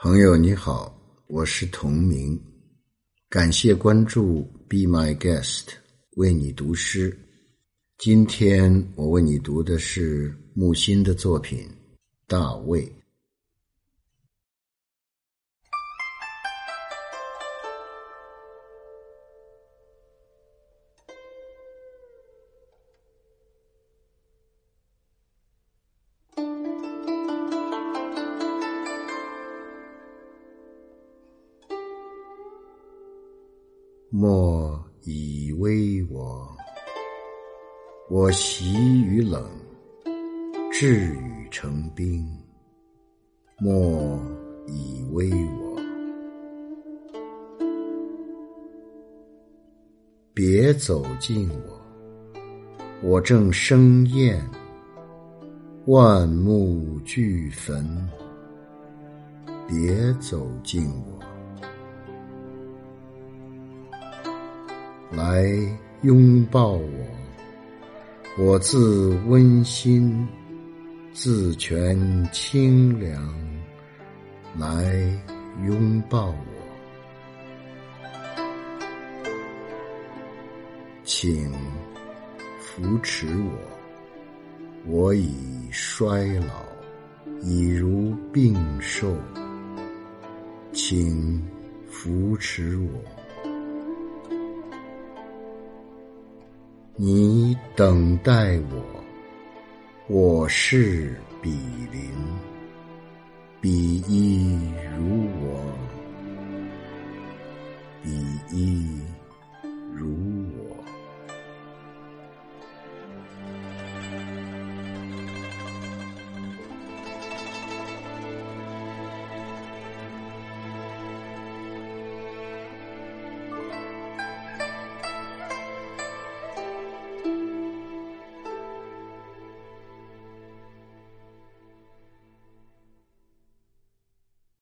朋友你好，我是同名，感谢关注，Be my guest，为你读诗。今天我为你读的是木心的作品《大卫》。莫以为我，我习与冷，至雨成冰。莫以为我，别走近我，我正生厌，万木俱焚。别走近我。来拥抱我，我自温馨，自全清凉。来拥抱我，请扶持我，我已衰老，已如病兽，请扶持我。你等待我，我是比邻，比一如我，比一。